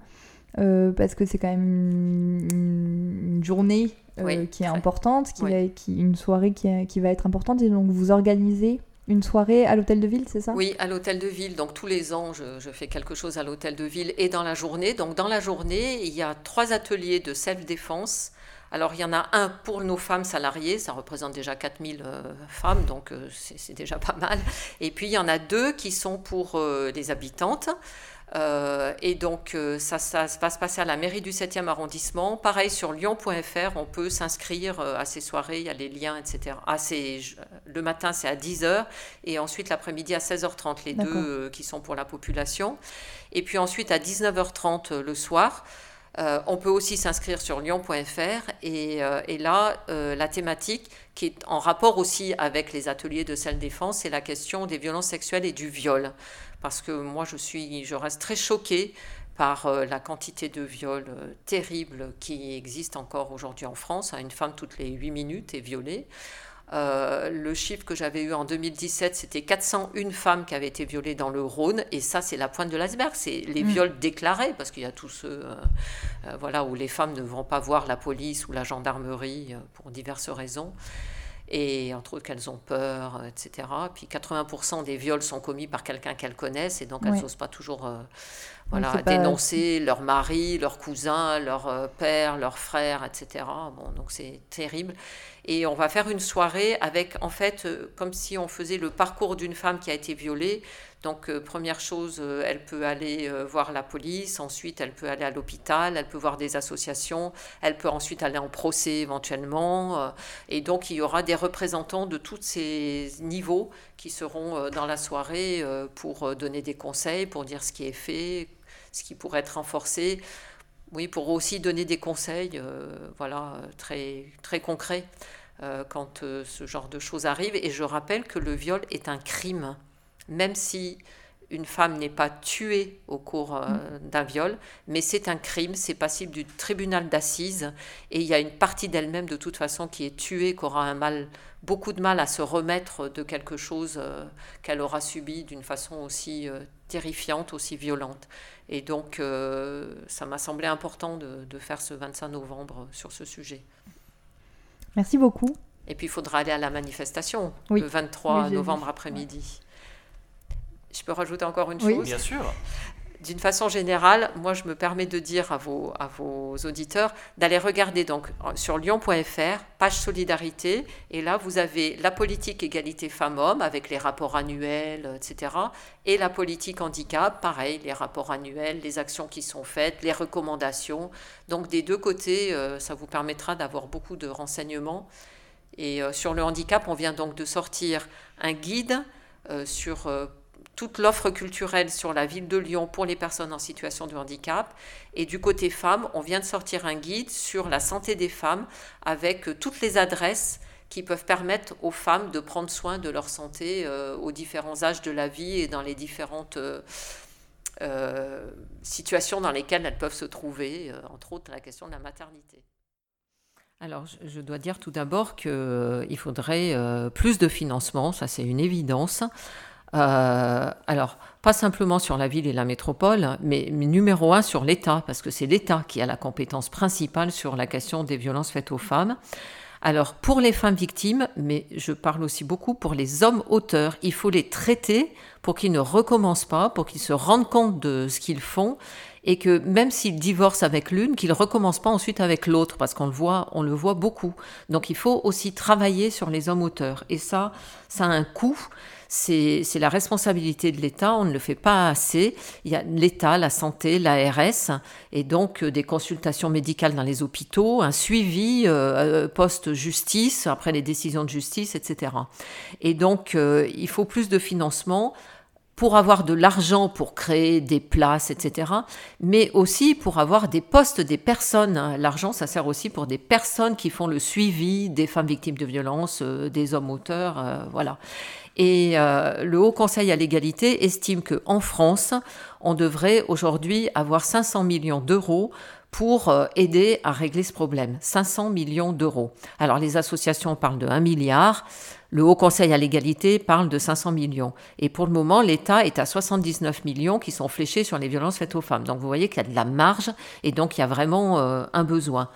euh, parce que c'est quand même une, journée euh, qui est importante, qui, va, qui une soirée qui, qui va être importante, et donc vous organisez une soirée à l'hôtel de ville, c'est ça? Oui, à l'hôtel de ville. Donc tous les ans, je, je fais quelque chose à l'hôtel de ville et dans la journée. Donc dans la journée, il y a trois ateliers de self-défense alors, il y en a un pour nos femmes salariées, ça représente déjà 4000 euh, femmes, donc euh, c'est déjà pas mal. Et puis, il y en a deux qui sont pour euh, les habitantes. et donc, ça, ça, va se passer à la mairie du 7e arrondissement. Pareil, sur lyon.fr, on peut s'inscrire à ces soirées, il y a les liens, etc. Ah, le matin, c'est à 10h, et ensuite l'après-midi à 16h30, les deux qui sont pour la population. Et puis ensuite, à 19h30 le soir, euh, on peut aussi s'inscrire sur lyon.fr et, euh, et, là, euh, la thématique qui est en rapport aussi avec les ateliers de salle défense, c'est la question des violences sexuelles et du viol. Parce que moi, je, suis, je reste très choquée par la quantité de viols terribles qui existent encore aujourd'hui en France. Une femme toutes les 8 minutes est violée. Euh, le chiffre que j'avais eu en 2017, c'était 401 femmes qui avaient été violées dans le Rhône. Et ça, c'est la pointe de l'iceberg. C'est les mm. viols déclarés, parce qu'il y a tous ceux euh, euh, voilà, où les femmes ne vont pas voir la police ou la gendarmerie pour diverses raisons. Et entre autres qu'elles ont peur, etc. Puis 80% des viols sont commis par quelqu'un qu'elles connaissent, et donc elles n'osent pas toujours voilà, dénoncer leur mari, leur cousin, leur père, leur frère, etc. Bon, donc c'est terrible. Et on va faire une soirée avec, en fait, euh, comme si on faisait le parcours d'une femme qui a été violée. Donc, euh, première chose, euh, elle peut aller voir la police, ensuite, elle peut aller à l'hôpital, elle peut voir des associations, elle peut ensuite aller en procès éventuellement. et donc, il y aura des représentants de tous ces niveaux qui seront dans la soirée pour donner des conseils, pour dire ce qui est fait, ce qui pourrait être renforcé. Oui, pour aussi donner des conseils, euh, voilà, très, très concrets euh, quand euh, ce genre de choses arrive. Et je rappelle que le viol est un crime, même si une femme n'est pas tuée au cours mm. d'un viol, mais c'est un crime, c'est passible du tribunal d'assises, et il y a une partie d'elle-même de toute façon qui est tuée, qui aura un mal, beaucoup de mal à se remettre de quelque chose qu'elle aura subi d'une façon aussi terrifiante, aussi violente. Et donc, euh, ça m'a semblé important de, faire ce 25 novembre sur ce sujet. Merci beaucoup. Et puis, il faudra aller à la manifestation le 23 novembre après-midi. Je peux rajouter encore une chose? Bien sûr d'une façon générale, moi, je me permets de dire à vos, auditeurs d'aller regarder donc sur lyon.fr, page solidarité, et là, vous avez la politique égalité femmes-hommes avec les rapports annuels, etc., et la politique handicap, pareil, les rapports annuels, les actions qui sont faites, les recommandations. Donc, des deux côtés, euh, ça vous permettra d'avoir beaucoup de renseignements. Et euh, sur le handicap, on vient donc de sortir un guide euh, sur toute l'offre culturelle sur la ville de Lyon pour les personnes en situation de handicap. Et du côté femmes, on vient de sortir un guide sur la santé des femmes avec euh, toutes les adresses qui peuvent permettre aux femmes de prendre soin de leur santé euh, aux différents âges de la vie et dans les différentes euh, situations dans lesquelles elles peuvent se trouver, entre autres la question de la maternité. Alors, je dois dire tout d'abord qu'il faudrait plus de financement, ça c'est une évidence. Alors, pas simplement sur la ville et la métropole, mais, numéro un sur l'État, parce que c'est l'État qui a la compétence principale sur la question des violences faites aux femmes. Alors pour les femmes victimes, mais je parle aussi beaucoup pour les hommes auteurs, il faut les traiter pour qu'ils ne recommencent pas, pour qu'ils se rendent compte de ce qu'ils font et que même s'ils divorcent avec l'une, qu'ils ne recommencent pas ensuite avec l'autre, parce qu'on le voit, on le voit beaucoup. Donc il faut aussi travailler sur les hommes auteurs. Et ça, ça a un coût c'est la responsabilité de l'État, on ne le fait pas assez. Il y a l'État, la santé, l'ARS, et donc euh, des consultations médicales dans les hôpitaux, un suivi euh, euh, post-justice, après les décisions de justice, etc. Et donc, il faut plus de financement pour avoir de l'argent pour créer des places, etc., mais aussi pour avoir des postes des personnes. L'argent, ça sert aussi pour des personnes qui font le suivi des femmes victimes de violences, des hommes auteurs, voilà. Et euh, le Haut Conseil à l'égalité estime qu'en France, on devrait aujourd'hui avoir 500 millions d'euros pour euh, aider à régler ce problème. 500 millions d'euros. Alors les associations parlent de 1 milliard. Le Haut Conseil à l'égalité parle de 500 millions. Et pour le moment, l'État est à 79 millions qui sont fléchés sur les violences faites aux femmes. Donc vous voyez qu'il y a de la marge et donc il y a vraiment euh, un besoin.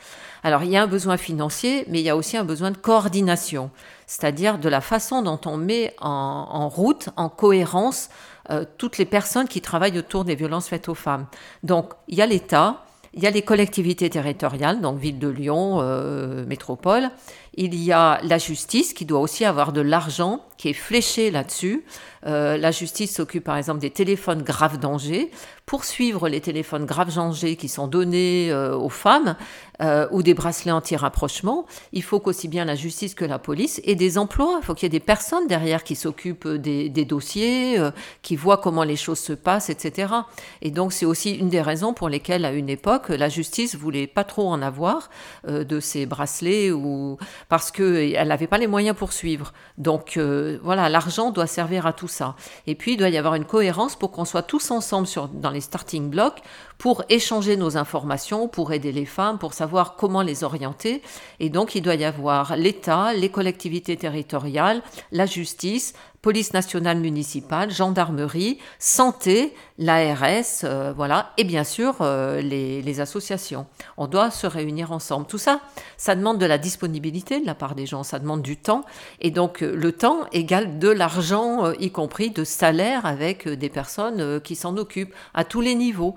Alors il y a un besoin financier, mais il y a aussi un besoin de coordination, c'est-à-dire de la façon dont on met en, route, en cohérence, euh, toutes les personnes qui travaillent autour des violences faites aux femmes. Donc il y a l'État, il y a les collectivités territoriales, donc ville de Lyon, euh, métropole. Il y a la justice qui doit aussi avoir de l'argent qui est fléché là-dessus. Euh, la justice s'occupe par exemple des téléphones grave danger. Pour suivre les téléphones grave danger qui sont donnés euh, aux femmes euh, ou des bracelets anti-rapprochement, il faut qu'aussi bien la justice que la police ait des emplois. Il faut qu'il y ait des personnes derrière qui s'occupent des, des, dossiers, qui voient comment les choses se passent, etc. Et donc c'est aussi une des raisons pour lesquelles à une époque la justice voulait pas trop en avoir de ces bracelets ou parce qu'elle n'avait pas les moyens pour suivre. Donc voilà, l'argent doit servir à tout ça. Et puis, il doit y avoir une cohérence pour qu'on soit tous ensemble dans les starting blocks pour échanger nos informations, pour aider les femmes, pour savoir comment les orienter. Et donc, il doit y avoir l'État, les collectivités territoriales, la justice, police nationale municipale, gendarmerie, santé, l'ARS, euh, voilà, et bien sûr euh, les, associations. On doit se réunir ensemble. Tout ça, ça demande de la disponibilité de la part des gens, ça demande du temps, et donc euh, le temps égale de l'argent, y compris de salaire avec des personnes qui s'en occupent à tous les niveaux,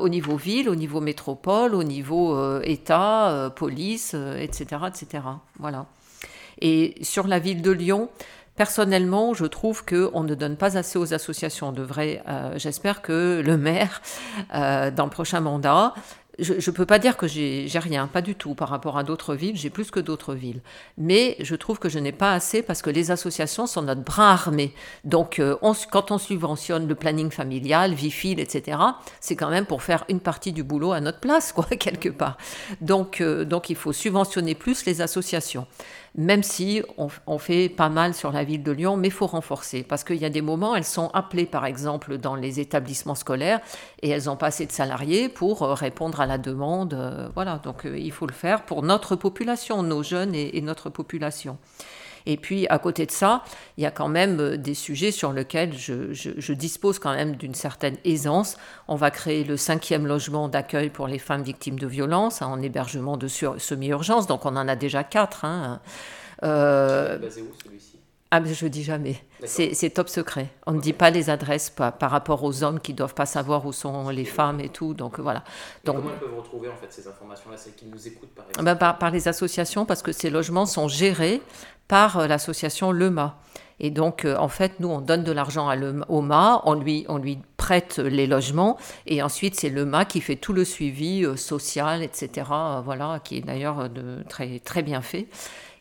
au niveau ville, au niveau métropole, au niveau État, police, etc., etc. Voilà. Et sur la ville de Lyon, Personnellement, je trouve qu'on ne donne pas assez aux associations. On devrait, euh, j'espère que le maire, euh, dans le prochain mandat, je ne peux pas dire que j'ai rien, pas du tout par rapport à d'autres villes, j'ai plus que d'autres villes. Mais je trouve que je n'ai pas assez parce que les associations sont notre bras armé. Donc euh, quand on subventionne le planning familial, Vifil, etc., c'est quand même pour faire une partie du boulot à notre place, quoi, quelque part. Donc, donc il faut subventionner plus les associations même si on, fait pas mal sur la ville de Lyon, mais il faut renforcer, parce qu'il y a des moments, elles sont appelées par exemple dans les établissements scolaires, et elles n'ont pas assez de salariés pour euh, répondre à la demande. Euh, voilà, donc euh, il faut le faire pour notre population, nos jeunes et, notre population. Et puis, à côté de ça, il y a quand même des sujets sur lesquels je, dispose quand même d'une certaine aisance. On va créer le cinquième logement d'accueil pour les femmes victimes de violences hein, en hébergement de semi-urgence. Donc, on en a déjà quatre. Hein. Euh, basé où celui-ci ah, mais je dis jamais. C'est top secret. On ne dit pas les adresses par, par, rapport aux hommes qui doivent pas savoir où sont les femmes et tout. Donc voilà. Donc, comment elles peuvent retrouver en fait ces informations-là, celles qui nous écoutent par exemple ben, par, par, les associations, parce que ces logements sont gérés par euh, l'association LEMA. Et donc, euh, en fait, nous, on donne de l'argent au MA, on lui, on lui prête les logements, et ensuite, c'est le MA qui fait tout le suivi social, etc., voilà, qui est d'ailleurs très, très bien fait.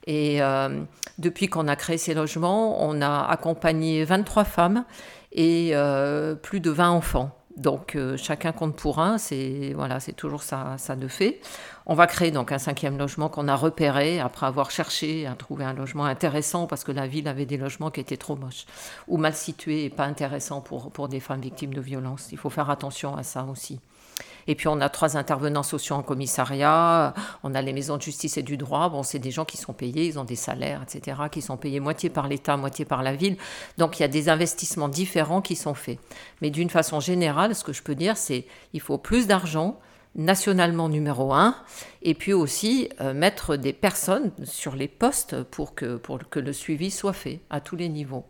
Et euh, depuis qu'on a créé ces logements, on a accompagné 23 femmes et euh, plus de 20 enfants. Donc euh, chacun compte pour un, c'est voilà, c'est toujours ça, ça de fait. On va créer donc un cinquième logement qu'on a repéré après avoir cherché à trouver un logement intéressant parce que la ville avait des logements qui étaient trop moches ou mal situés et pas intéressants pour, pour des femmes victimes de violences. Il faut faire attention à ça aussi. Et puis on a trois intervenants sociaux en commissariat, on a les maisons de justice et du droit. Bon, c'est des gens qui sont payés, ils ont des salaires, etc., qui sont payés moitié par l'État, moitié par la ville. Donc il y a des investissements différents qui sont faits. Mais d'une façon générale, ce que je peux dire, c'est il faut plus d'argent nationalement numéro un, et puis aussi euh, mettre des personnes sur les postes pour que, pour que le suivi soit fait à tous les niveaux.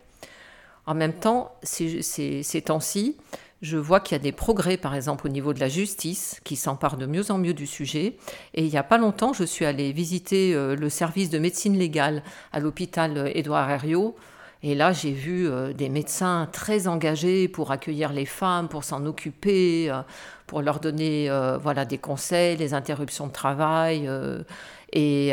En même temps, ces, ces, temps-ci, je vois qu'il y a des progrès, par exemple, au niveau de la justice, qui s'empare de mieux en mieux du sujet. Et il n'y a pas longtemps, je suis allée visiter euh, le service de médecine légale à l'hôpital Édouard Herriot. Et là, j'ai vu euh, des médecins très engagés pour accueillir les femmes, pour s'en occuper, euh, pour leur donner euh, voilà, des conseils, les interruptions de travail. Et,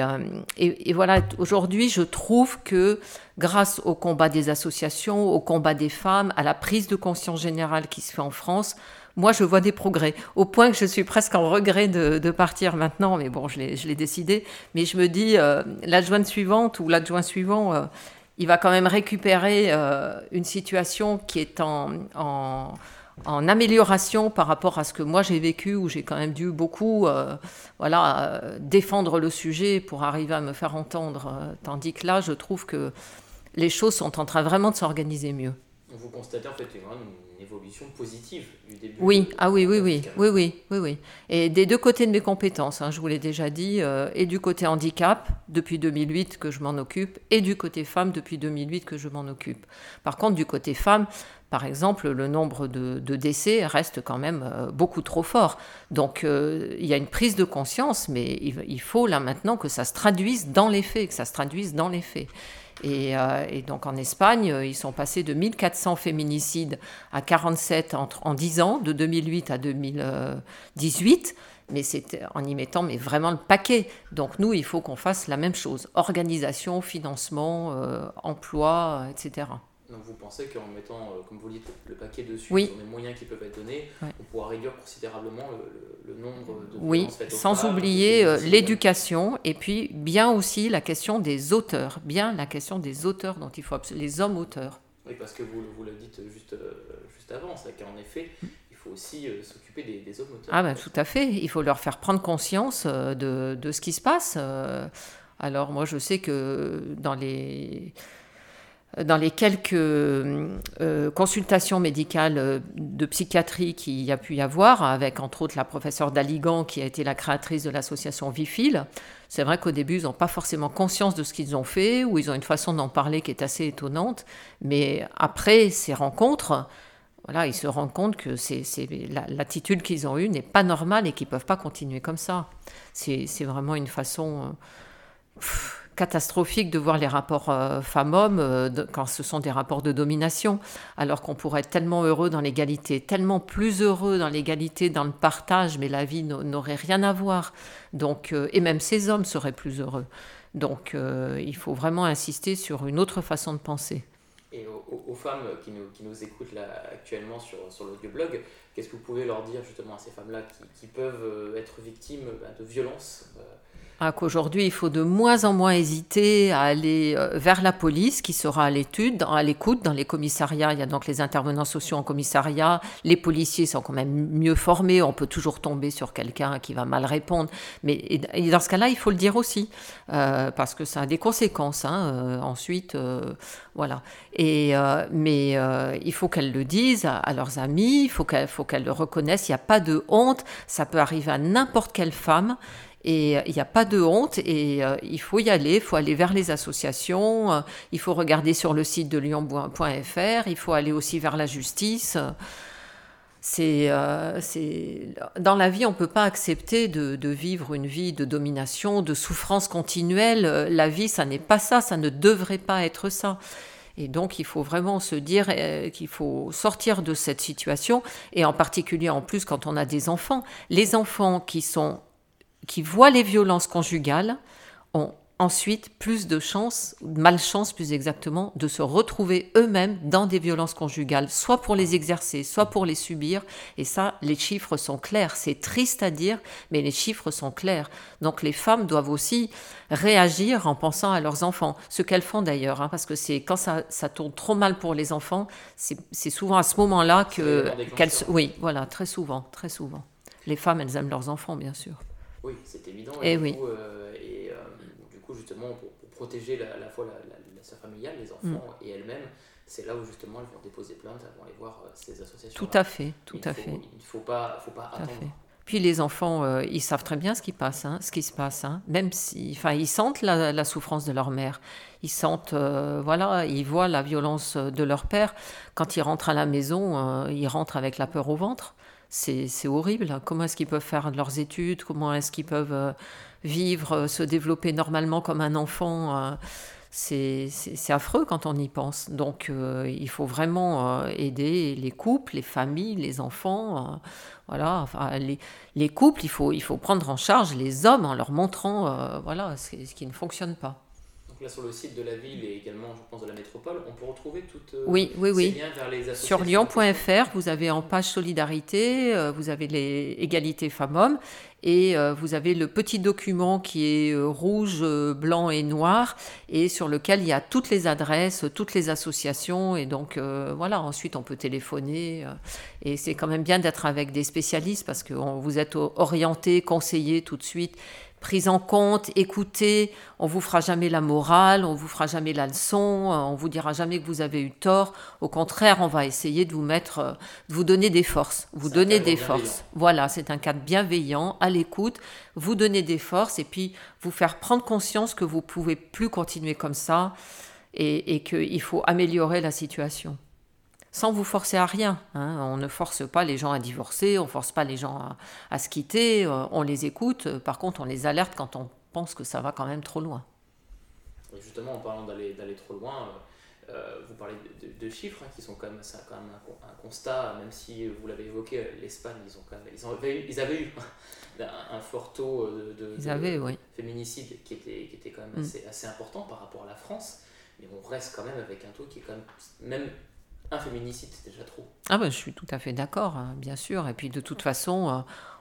et, voilà, aujourd'hui, je trouve que grâce au combat des associations, au combat des femmes, à la prise de conscience générale qui se fait en France, moi, je vois des progrès, au point que je suis presque en regret de, partir maintenant, mais bon, je l'ai décidé. Mais je me dis, l'adjointe suivante ou l'adjoint suivant, il va quand même récupérer euh, une situation qui est en, amélioration par rapport à ce que moi j'ai vécu, où j'ai quand même dû beaucoup euh, voilà, euh, défendre le sujet pour arriver à me faire entendre. tandis que là, je trouve que les choses sont en train vraiment de s'organiser mieux. Vous en une évolution positive du début. Oui, ah oui, oui, oui, oui, oui, oui, oui. Et des deux côtés de mes compétences, hein, je vous l'ai déjà dit, euh, et du côté handicap depuis 2008 que je m'en occupe, et du côté femme depuis 2008 que je m'en occupe. Par contre, du côté femme, par exemple, le nombre de, décès reste quand même euh, beaucoup trop fort. Donc, euh, il y a une prise de conscience, mais il, il faut là maintenant que ça se traduise dans les faits, que ça se traduise dans les faits. Euh, et, donc en Espagne, euh, ils sont passés de 1400 féminicides à 47 en 10 ans, de 2008 à 2018 mais c'était en y mettant mais vraiment le paquet. Donc nous, il faut qu'on fasse la même chose organisation, financement, euh, emploi, etc. Donc vous pensez qu'en mettant, euh, comme vous dites, le paquet dessus, sur les moyens qui peuvent être donnés, on pourra réduire considérablement le, nombre de Oui, sans oublier euh, l'éducation et puis bien aussi la question des auteurs, bien la question des auteurs dont il faut les hommes auteurs. Oui, parce que vous, vous le dites juste, euh, juste avant, c'est qu'en effet, il faut aussi s'occuper des, hommes auteurs. Ah ben tout à fait, il faut leur faire prendre conscience de, de ce qui se passe. Alors moi je sais que dans les dans les quelques euh, consultations médicales euh, de psychiatrie qu'il y a pu y avoir, avec entre autres la professeure Daligan qui a été la créatrice de l'association Vifil, c'est vrai qu'au début, ils n'ont pas forcément conscience de ce qu'ils ont fait, ou ils ont une façon d'en parler qui est assez étonnante, mais après ces rencontres, voilà, ils se rendent compte que c'est, l'attitude qu'ils ont eue n'est pas normale et qu'ils ne peuvent pas continuer comme ça. C'est, vraiment une façon... Euh, catastrophique de voir les rapports euh, femmes-hommes euh, quand ce sont des rapports de domination, alors qu'on pourrait être tellement heureux dans l'égalité, tellement plus heureux dans l'égalité, dans le partage, mais la vie n'aurait rien à voir. Donc, euh, et même ces hommes seraient plus heureux. Donc, il faut vraiment insister sur une autre façon de penser. Et aux, femmes qui nous, qui écoutent là actuellement sur, l'audioblog, qu'est-ce que vous pouvez leur dire justement à ces femmes-là qui, peuvent être victimes bah, de violences ah, qu'aujourd'hui, il faut de moins en moins hésiter à aller euh, vers la police, qui sera à l'étude, à l'écoute dans les commissariats. Il y a donc les intervenants sociaux en commissariat. Les policiers sont quand même mieux formés. On peut toujours tomber sur quelqu'un qui va mal répondre. Mais dans ce cas-là, il faut le dire aussi, euh, parce que ça a des conséquences. Hein, euh, ensuite, voilà. Et, mais il faut qu'elles le disent à, leurs amis. Il faut qu'elles le reconnaissent. Il n'y a pas de honte. Ça peut arriver à n'importe quelle femme. Et euh, il n'y a pas de honte et euh, il faut y aller, il faut aller vers les associations, euh, il faut regarder sur le site de lyon.fr, il faut aller aussi vers la justice. C'est, dans la vie, on ne peut pas accepter de, de, vivre une vie de domination, de souffrance continuelle. La vie, ça n'est pas ça, ça ne devrait pas être ça. Et donc, il faut vraiment se dire qu'il faut sortir de cette situation, et en particulier en plus quand on a des enfants. Les enfants qui sont qui voient les violences conjugales ont ensuite plus de chances, malchance plus exactement, de se retrouver eux-mêmes dans des violences conjugales, soit pour les exercer, soit pour les subir. Et ça, les chiffres sont clairs. C'est triste à dire, mais les chiffres sont clairs. Donc les femmes doivent aussi réagir en pensant à leurs enfants, ce qu'elles font d'ailleurs, hein, parce que c'est quand ça, ça, tourne trop mal pour les enfants, c'est souvent à ce moment-là que qu'elles... Oui, voilà, très souvent, très souvent. Les femmes, elles aiment leurs enfants, bien sûr. Oui, c'est évident. Et, et, du, oui. coup, et du coup, justement, pour, protéger à la fois la, la, sphère familiale, les enfants mm. et elles-mêmes, c'est là où justement elles vont déposer plainte, elles vont aller voir ces associations. Tout à fait, tout à fait. Il ne faut pas, faut pas attendre. Puis les enfants, euh, ils savent très bien ce qui passe, hein, ce qui se passe, hein. même si, enfin, ils sentent la, souffrance de leur mère, ils sentent, euh, voilà, ils voient la violence de leur père. Quand ils rentrent à la maison, euh, ils rentrent avec la peur au ventre. C'est horrible. Hein. Comment est-ce qu'ils peuvent faire leurs études? Comment est-ce qu'ils peuvent vivre, se développer normalement comme un enfant c'est affreux quand on y pense. Donc il faut vraiment aider les couples, les familles, les enfants. Voilà, les, les, couples, il faut, il faut prendre en charge les hommes en leur montrant euh, voilà, ce, qui ne fonctionne pas. Donc là, sur le site de la ville et également, je pense, de la métropole, on peut retrouver toutes euh, oui, oui, ces oui. liens vers les associations. Sur lyon.fr, vous avez en page solidarité, euh, vous avez les égalités femmes-hommes et euh, vous avez le petit document qui est euh, rouge, blanc et noir, et sur lequel il y a toutes les adresses, toutes les associations, et donc voilà, ensuite on peut téléphoner, et c'est quand même bien d'être avec des spécialistes parce que vous êtes orienté, conseillé tout de suite, prise en compte, écoutée. On vous fera jamais la morale, on vous fera jamais la leçon, on vous dira jamais que vous avez eu tort. Au contraire, on va essayer de vous mettre, de vous donner des forces, vous donner des forces. Voilà, c'est un cadre bienveillant, à l'écoute, vous donner des forces et puis vous faire prendre conscience que vous pouvez plus continuer comme ça et, et qu'il faut améliorer la situation sans vous forcer à rien. Hein. On ne force pas les gens à divorcer, on ne force pas les gens à, se quitter, euh, on les écoute, par contre on les alerte quand on pense que ça va quand même trop loin. justement, en parlant d'aller trop loin, euh, euh, vous parlez de, chiffres hein, qui sont quand même, ça, quand même un, constat, même si vous l'avez évoqué, l'Espagne, ils, ont quand même, ils, avaient, ils avaient eu un, fort taux de, féminicide qui était, qui était quand même mm. assez, assez important par rapport à la France, mais on reste quand même avec un taux qui est quand même, même un féminicide, c'est déjà trop. Ah ben, je suis tout à fait d'accord, hein, bien sûr. Et puis de toute façon, euh,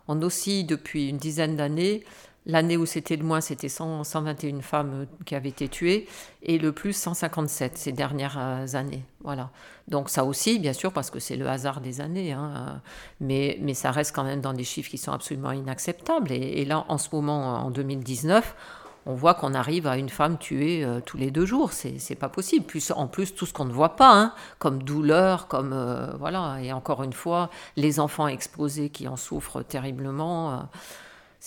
on oscille depuis une dizaine d'années. L'année où c'était le moins, c'était 121 femmes euh, qui avaient été tuées, et le plus 157 ces dernières euh, années. Voilà. Donc ça aussi, bien sûr, parce que c'est le hasard des années, hein, mais, mais ça reste quand même dans des chiffres qui sont absolument inacceptables. Et là, en ce moment, en 2019, on voit qu'on arrive à une femme tuée euh, tous les deux jours. C'est pas possible. En plus, tout ce qu'on ne voit pas, hein, comme douleur, comme. Euh, voilà. Et encore une fois, les enfants exposés qui en souffrent terriblement. Euh,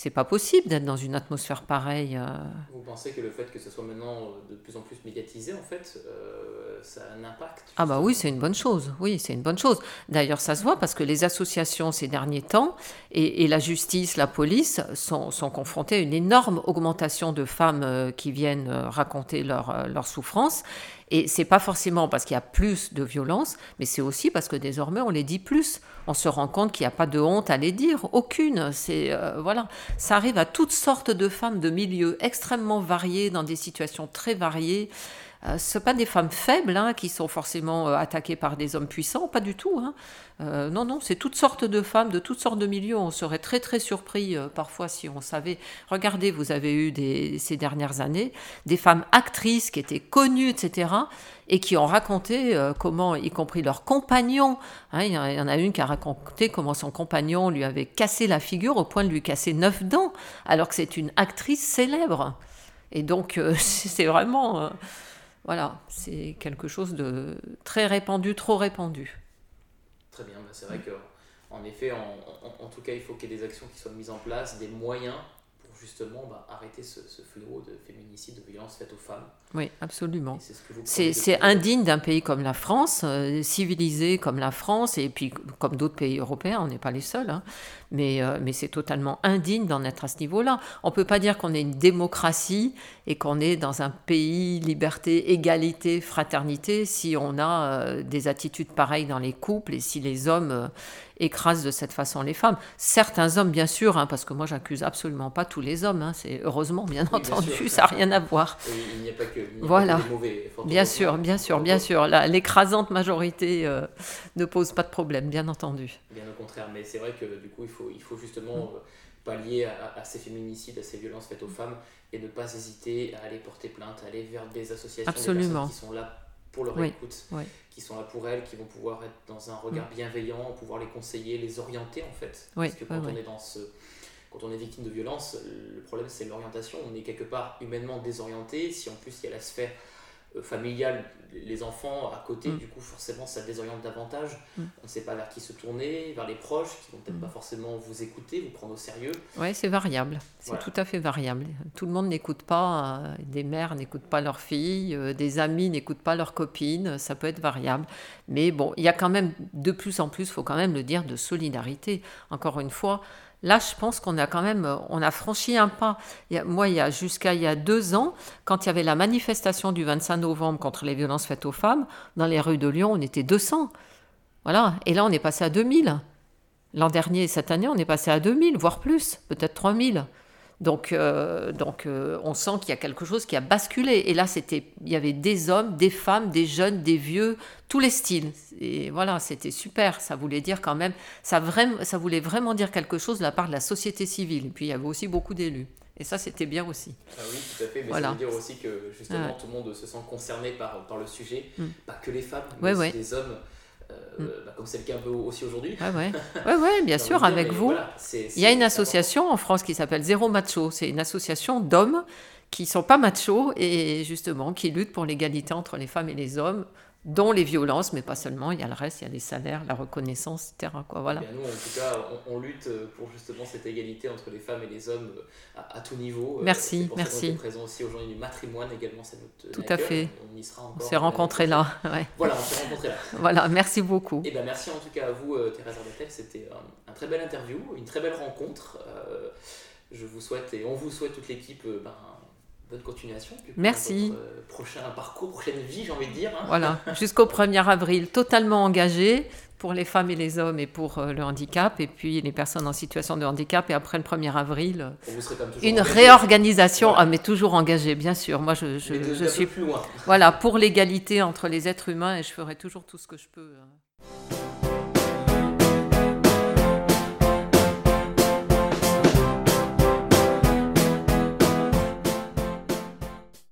c'est pas possible d'être dans une atmosphère pareille. Euh. Vous pensez que le fait que ce soit maintenant euh, de plus en plus médiatisé, en fait, euh, ça a un impact Ah bah oui, c'est une bonne chose. Oui, c'est une bonne chose. D'ailleurs, ça se voit parce que les associations ces derniers temps et, la justice, la police sont, sont, confrontées à une énorme augmentation de femmes qui viennent raconter leur, leur souffrance. Et c'est pas forcément parce qu'il y a plus de violence, mais c'est aussi parce que désormais on les dit plus. On se rend compte qu'il n'y a pas de honte à les dire, aucune. C'est euh, voilà, ça arrive à toutes sortes de femmes de milieux extrêmement variés, dans des situations très variées. Euh, ce pas des femmes faibles hein, qui sont forcément euh, attaquées par des hommes puissants, pas du tout. Hein. Euh, non, non, c'est toutes sortes de femmes, de toutes sortes de milieux. On serait très, très surpris parfois si on savait. Regardez, vous avez eu ces dernières années des femmes actrices qui étaient connues, etc., et qui ont raconté comment, y compris leurs compagnons, hein, il y en a une qui a raconté comment son compagnon lui avait cassé la figure au point de lui casser neuf dents, alors que c'est une actrice célèbre. Et donc, c'est vraiment voilà, c'est quelque chose de très répandu, trop répandu. Très bien, bah, c'est vrai qu'en effet, en, tout cas, il faut qu'il y ait des actions qui soient mises en place, des moyens pour justement bah, arrêter ce, ce, fléau de féminicide, de violence faite aux femmes. Oui, absolument. C'est indigne d'un pays comme la France, euh, civilisé comme la France, et puis comme d'autres pays européens, on n'est pas les seuls, hein. Mais, euh, mais c'est totalement indigne d'en être à ce niveau-là. On ne peut pas dire qu'on est une démocratie et qu'on est dans un pays liberté, égalité, fraternité si on a euh, des attitudes pareilles dans les couples et si les hommes écrasent de cette façon les femmes. Certains hommes, bien sûr, hein, parce que moi j'accuse absolument pas tous les hommes, hein, c'est heureusement bien entendu, ça n'a rien à voir. il n'y a pas que voilà. bien sûr, bien sûr, bien sûr. L'écrasante majorité euh, ne pose pas de problème, bien entendu. Bien au contraire, mais c'est vrai que du coup, il faut, il faut justement mm. euh, pallier à, ces féminicides, à ces violences faites aux femmes et ne pas hésiter à aller porter plainte, à aller vers des associations Absolument. qui sont là pour leur écoute, qui sont là pour elles, qui vont pouvoir être dans un regard bienveillant, pouvoir les conseiller, les orienter en fait. Parce que quand on est dans ce quand on est victime de violence, le problème c'est l'orientation. On est quelque part humainement désorienté. Si en plus il y a la sphère familiale, les enfants à côté, mm. du coup forcément ça désoriente davantage. Mm. On ne sait pas vers qui se tourner, vers les proches qui vont peut-être mm. pas forcément vous écouter, vous prendre au sérieux. Oui, c'est variable. C'est tout à fait variable. Tout le monde n'écoute pas, euh, des mères n'écoutent pas leurs filles, euh, des amis n'écoutent pas leurs copines, ça peut être variable. Mais bon, il y a quand même de plus en plus, il faut quand même le dire, de solidarité. Encore une fois, Là, je pense qu'on a quand même, euh, on a franchi un pas. moi, il y a jusqu'à il y a deux ans, quand il y avait la manifestation du 25 novembre contre les violences faites aux femmes, dans les rues de Lyon, on était 200. Voilà. Et là, on est passé à 2000. L'an dernier, cette année, on est passé à 2000, voire plus, peut-être 3000. Donc, euh, donc euh, on sent qu'il y a quelque chose qui a basculé. Et là, c'était, il y avait des hommes, des femmes, des jeunes, des vieux, tous les styles. Et voilà, c'était super. Ça voulait dire quand même, ça, vraiment, ça voulait vraiment dire quelque chose de la part de la société civile. Et puis, il y avait aussi beaucoup d'élus. Et ça, c'était bien aussi. Ah oui, tout à fait. Mais ça veut dire aussi que justement, tout le monde se sent concerné par, par le sujet. Mm. Pas que les femmes, mais aussi les hommes. Euh, mm. bah, comme c'est le cas aussi aujourd'hui. Oui, ouais. ouais, ouais, bien sûr, avec vous. Il y a une association en France qui s'appelle Zéro Macho. C'est une association d'hommes qui sont pas machos et justement qui luttent pour l'égalité entre les femmes et les hommes dont les violences, mais pas seulement, il y a le reste, il y a les salaires, la reconnaissance, etc. Quoi, voilà. nous, en tout cas, on, lutte euh, pour justement cette égalité entre les femmes et les hommes euh, à, tout niveau. Euh, merci, pour merci. on est présent aussi aujourd'hui du matrimoine également, c'est notre Tout à fait. On y sera encore. On s'est rencontrés là. Ouais. Voilà, on s'est rencontrés là. voilà, merci beaucoup. Et eh ben, merci en tout cas à vous, Thérèse Ardetel. C'était un, très bel interview, une très belle rencontre. je vous souhaite, et on vous souhaite toute l'équipe, ben, bonne continuation. Merci. Euh, prochain parcours, prochaine vie, j'ai envie de dire. Hein. Voilà, jusqu'au 1er avril, totalement engagé pour les femmes et les hommes et pour euh, le handicap, et puis les personnes en situation de handicap, et après le 1er avril, une réorganisation, ah, mais toujours engagée, bien sûr. Moi, je, je, suis plus loin. Voilà, pour l'égalité entre les êtres humains, et je ferai toujours tout ce que je peux. Hein.